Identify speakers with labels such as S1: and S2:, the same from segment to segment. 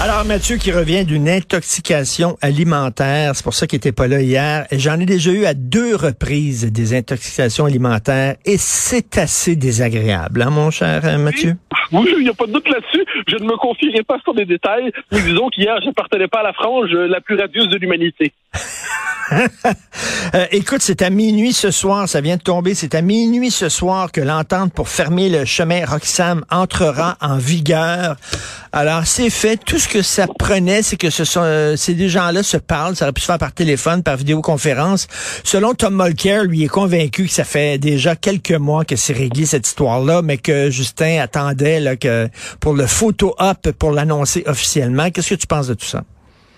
S1: Alors, Mathieu qui revient d'une intoxication alimentaire, c'est pour ça qu'il était pas là hier. J'en ai déjà eu à deux reprises des intoxications alimentaires et c'est assez désagréable, hein, mon cher euh, Mathieu?
S2: Oui, il n'y a pas de doute là-dessus. Je ne me confierai pas sur des détails, mais disons qu'hier, je n'appartenais pas à la frange la plus radieuse de l'humanité.
S1: Euh, écoute, c'est à minuit ce soir, ça vient de tomber, c'est à minuit ce soir que l'entente pour fermer le chemin Roxham entrera en vigueur. Alors, c'est fait. Tout ce que ça prenait, c'est que ce sont, euh, ces deux gens-là se parlent. Ça aurait pu se faire par téléphone, par vidéoconférence. Selon Tom Mulcair, lui est convaincu que ça fait déjà quelques mois que c'est réglé cette histoire-là, mais que Justin attendait pour le photo-op pour l'annoncer officiellement. Qu'est-ce que tu penses de tout ça?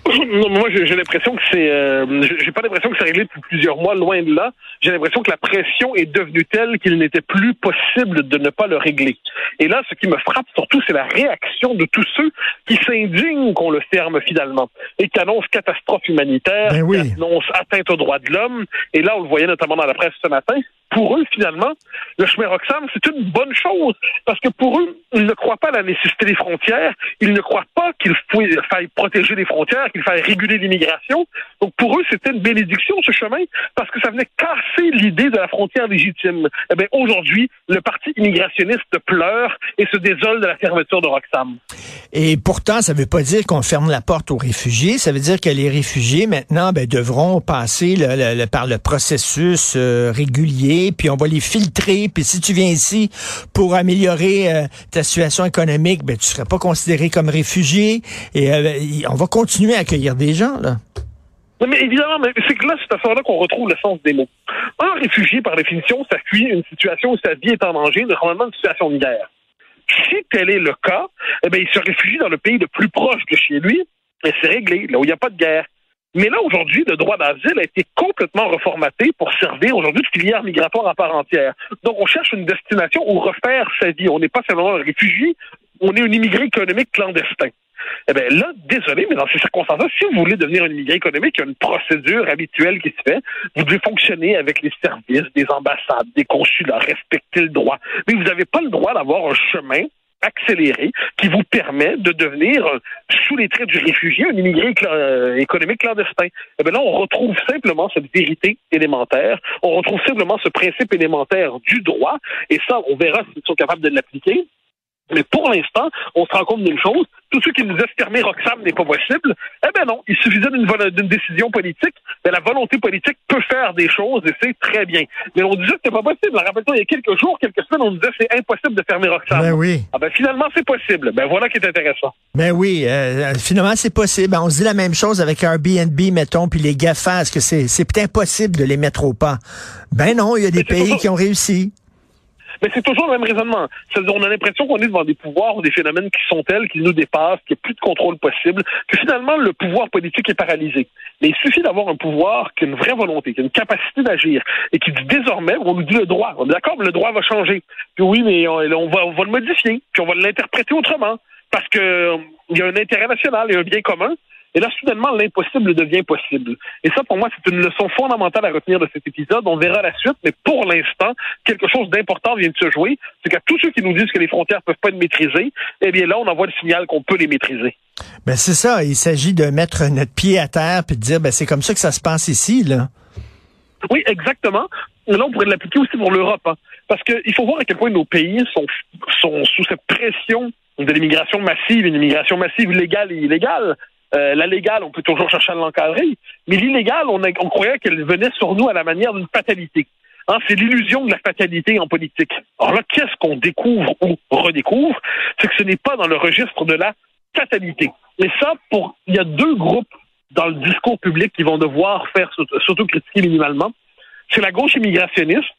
S2: Non, moi, j'ai l'impression que c'est. Euh, j'ai pas l'impression que c'est réglé depuis plusieurs mois, loin de là. J'ai l'impression que la pression est devenue telle qu'il n'était plus possible de ne pas le régler. Et là, ce qui me frappe surtout, c'est la réaction de tous ceux qui s'indignent qu'on le ferme finalement et qui annoncent catastrophe humanitaire,
S1: Ben oui.
S2: qui annoncent atteinte aux droits de l'homme. Et là, on le voyait notamment dans la presse ce matin. Pour eux, finalement, le chemin Roxham, c'est une bonne chose parce que pour eux, ils ne croient pas à la nécessité des frontières. Ils ne croient pas qu'il faille protéger les frontières, qu'il faille réguler l'immigration. Donc pour eux, c'était une bénédiction ce chemin parce que ça venait casser l'idée de la frontière légitime. Eh bien, aujourd'hui, le parti immigrationniste pleure et se désole de la fermeture de Roxham.
S1: Et pourtant, ça ne veut pas dire qu'on ferme la porte aux réfugiés. Ça veut dire que les réfugiés, maintenant, ben, devront passer par le processus euh, régulier, puis on va les filtrer. Puis si tu viens ici pour améliorer euh, ta situation économique, ben, tu seras pas considéré comme réfugié. Et euh, on va continuer à accueillir des gens, là.
S2: Non, mais évidemment, mais c'est que là, c'est à ce moment-là qu'on retrouve le sens des mots. Un réfugié, par définition, ça fuit une situation où sa vie est en danger, normalement une situation de guerre. Si tel est le cas, eh bien, il se réfugie dans le pays le plus proche de chez lui, et c'est réglé, là où il n'y a pas de guerre. Mais là, aujourd'hui, le droit d'asile a été complètement reformaté pour servir aujourd'hui de filière migratoire à part entière. Donc, on cherche une destination où refaire sa vie. On n'est pas seulement un réfugié, on est un immigré économique clandestin. Eh bien là, désolé, mais dans ces circonstances-là, si vous voulez devenir un immigré économique, il y a une procédure habituelle qui se fait. Vous devez fonctionner avec les services des ambassades, des consulats, respecter le droit. Mais vous n'avez pas le droit d'avoir un chemin accéléré qui vous permet de devenir, euh, sous les traits du réfugié, un immigré euh, économique clandestin. Eh bien là, on retrouve simplement cette vérité élémentaire, on retrouve simplement ce principe élémentaire du droit, et ça, on verra s'ils sont capables de l'appliquer. Mais pour l'instant, on se rend compte d'une chose, tous ceux qui nous disent fermer Roxham n'est pas possible, eh ben non, il suffisait d'une décision politique, mais la volonté politique peut faire des choses et c'est très bien. Mais on disait que c'était pas possible. Rappelle-toi, il y a quelques jours, quelques semaines, on disait que c'est impossible de fermer Roxham.
S1: Ben oui.
S2: Ah ben finalement, c'est possible. Ben voilà qui est intéressant.
S1: Ben oui, euh, finalement, c'est possible. On se dit la même chose avec Airbnb, mettons, puis les GAFA. Est-ce que c'est c'est impossible de les mettre au pas? Ben non, il y a des
S2: c'est
S1: pays
S2: toujours-
S1: qui ont réussi.
S2: Mais c'est toujours le même raisonnement. On a l'impression qu'on est devant des pouvoirs ou des phénomènes qui sont tels, qui nous dépassent, qu'il n'y a plus de contrôle possible, que finalement, le pouvoir politique est paralysé. Mais il suffit d'avoir un pouvoir qui a une vraie volonté, qui a une capacité d'agir, et qui dit désormais, on nous dit le droit. On est d'accord, le droit va changer. Puis oui, mais on, va, le modifier, puis on va l'interpréter autrement. Parce que euh, y a un intérêt national, a un bien commun. Et là, soudainement, l'impossible devient possible. Et ça, pour moi, c'est une leçon fondamentale à retenir de cet épisode. On verra la suite, mais pour l'instant, quelque chose d'important vient de se jouer. C'est qu'à tous ceux qui nous disent que les frontières peuvent pas être maîtrisées, eh bien là, on envoie le signal qu'on peut les maîtriser.
S1: Ben c'est ça. Il s'agit de mettre notre pied à terre puis de dire, ben c'est comme ça que ça se passe ici, là.
S2: Oui, exactement. Là, on pourrait l'appliquer aussi pour l'Europe. hein. Parce qu'il faut voir à quel point nos pays sont, sont sous cette pression de l'immigration massive, une immigration massive légale et illégale. Euh, la légale, on peut toujours chercher à l'encadrer, mais l'illégale, on, on croyait qu'elle venait sur nous à la manière d'une fatalité. Hein, c'est l'illusion de la fatalité en politique. Alors là, qu'est-ce qu'on découvre ou redécouvre? C'est que ce n'est pas dans le registre de la fatalité. Et ça, pour il y a deux groupes dans le discours public qui vont devoir faire s'auto- s'autocritiquer minimalement. C'est la gauche immigrationniste,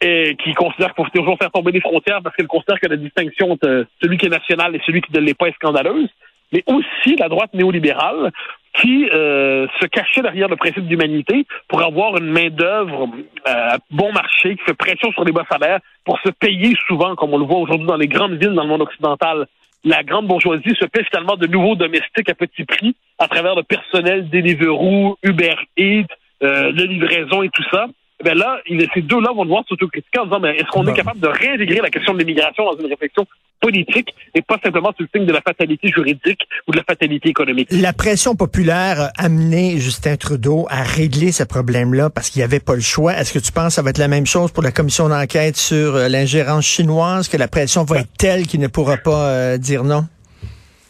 S2: et qui considère qu'il faut toujours faire tomber les frontières parce qu'elle considère que la distinction entre celui qui est national et celui qui ne l'est pas est scandaleuse, mais aussi la droite néolibérale qui euh, se cachait derrière le principe d'humanité pour avoir une main-d'œuvre euh, bon marché qui fait pression sur les bas salaires pour se payer souvent, comme on le voit aujourd'hui dans les grandes villes dans le monde occidental. La grande bourgeoisie se paie finalement de nouveaux domestiques à petit prix à travers le personnel Deliveroo, Uber Eats, euh, de livraison et tout ça. Ben là, ces deux-là vont devoir s'autocritiquer en disant ben, est-ce qu'on est capable de réintégrer la question de l'immigration dans une réflexion politique et pas simplement sur le signe de la fatalité juridique ou de la fatalité économique?
S1: La pression populaire a amené Justin Trudeau à régler ce problème-là parce qu'il n'y avait pas le choix. Est-ce que tu penses que ça va être la même chose pour la commission d'enquête sur euh, l'ingérence chinoise, que la pression va être telle qu'il ne pourra pas euh, dire non?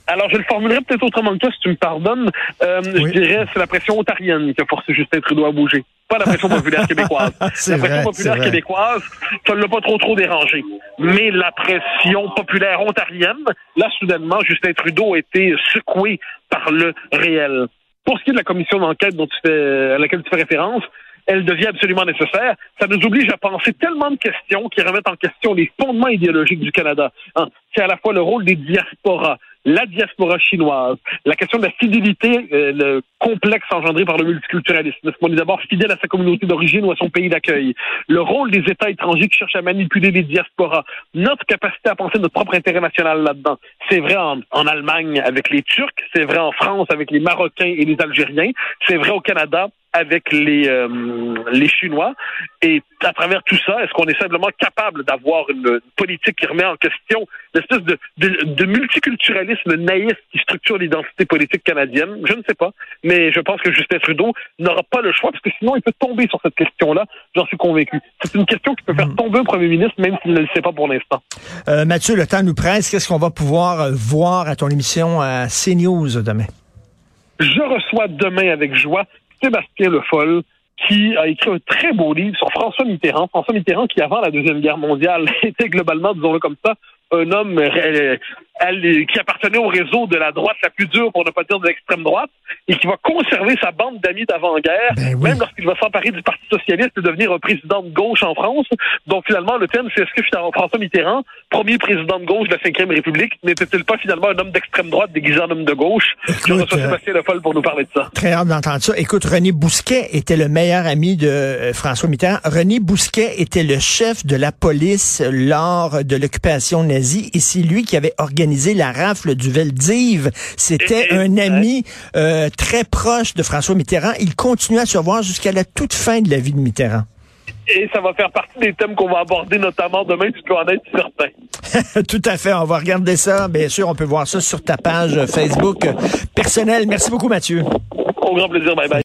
S2: Alors, je le formulerai peut-être autrement que toi, si tu me pardonnes. Euh,
S1: Oui.
S2: Je dirais c'est la pression ontarienne qui a forcé Justin Trudeau à bouger, pas la pression populaire québécoise. La pression
S1: vrai,
S2: populaire québécoise, ça ne l'a pas trop trop dérangé. Mais la pression populaire ontarienne, là, soudainement, Justin Trudeau a été secoué par le réel. Pour ce qui est de la commission d'enquête dont tu fais, à laquelle tu fais référence, elle devient absolument nécessaire. Ça nous oblige à penser tellement de questions qui remettent en question les fondements idéologiques du Canada. Hein, C'est à la fois le rôle des diasporas, la diaspora chinoise, la question de la fidélité, euh, le complexe engendré par le multiculturalisme. Est-ce est d'abord fidèle à sa communauté d'origine ou à son pays d'accueil? Le rôle des États étrangers qui cherchent à manipuler les diasporas. Notre capacité à penser notre propre intérêt national là-dedans. C'est vrai en, en Allemagne avec les Turcs, c'est vrai en France avec les Marocains et les Algériens, c'est vrai au Canada avec les, euh, les Chinois. Et à travers tout ça, est-ce qu'on est simplement capable d'avoir une, une politique qui remet en question l'espèce de, de, de multiculturalisme naïf qui structure l'identité politique canadienne? Je ne sais pas. Mais je pense que Justin Trudeau n'aura pas le choix parce que sinon il peut tomber sur cette question-là. J'en suis convaincu. C'est une question qui peut faire tomber un premier ministre même s'il ne le sait pas pour l'instant.
S1: Euh, Mathieu, le temps nous presse. Qu'est-ce qu'on va pouvoir euh, voir à ton émission à CNews demain?
S2: Je reçois demain avec joie Sébastien Le Foll, qui a écrit un très beau livre sur François Mitterrand. François Mitterrand, qui avant la Deuxième Guerre mondiale était globalement, disons-le comme ça, un homme euh, qui appartenait au réseau de la droite la plus dure, pour ne pas dire de l'extrême droite, et qui va conserver sa bande d'amis d'avant-guerre,
S1: Ben oui.
S2: même lorsqu'il va s'emparer du Parti socialiste et devenir un président de gauche en France. Donc finalement, le thème, c'est est-ce que finalement François Mitterrand, premier président de gauche de la Ve République, n'était-il pas finalement un homme d'extrême droite déguisé en homme de gauche? Je
S1: Écoute,
S2: reçois
S1: euh,
S2: Sébastien Le Foll pour nous parler de ça.
S1: Très hâte d'entendre ça. Écoute, René Bousquet était le meilleur ami de euh, François Mitterrand. René Bousquet était le chef de la police lors de l'occupation nazie et c'est lui qui avait organisé la rafle du Veldiv. C'était un ami euh, très proche de François Mitterrand. Il continue à se voir jusqu'à la toute fin de la vie de Mitterrand.
S2: Et ça va faire partie des thèmes qu'on va aborder notamment demain, tu peux en être certain.
S1: Tout à fait. On va regarder ça. Bien sûr, on peut voir ça sur ta page Facebook personnelle. Merci beaucoup, Mathieu.
S2: Au grand plaisir, bye bye.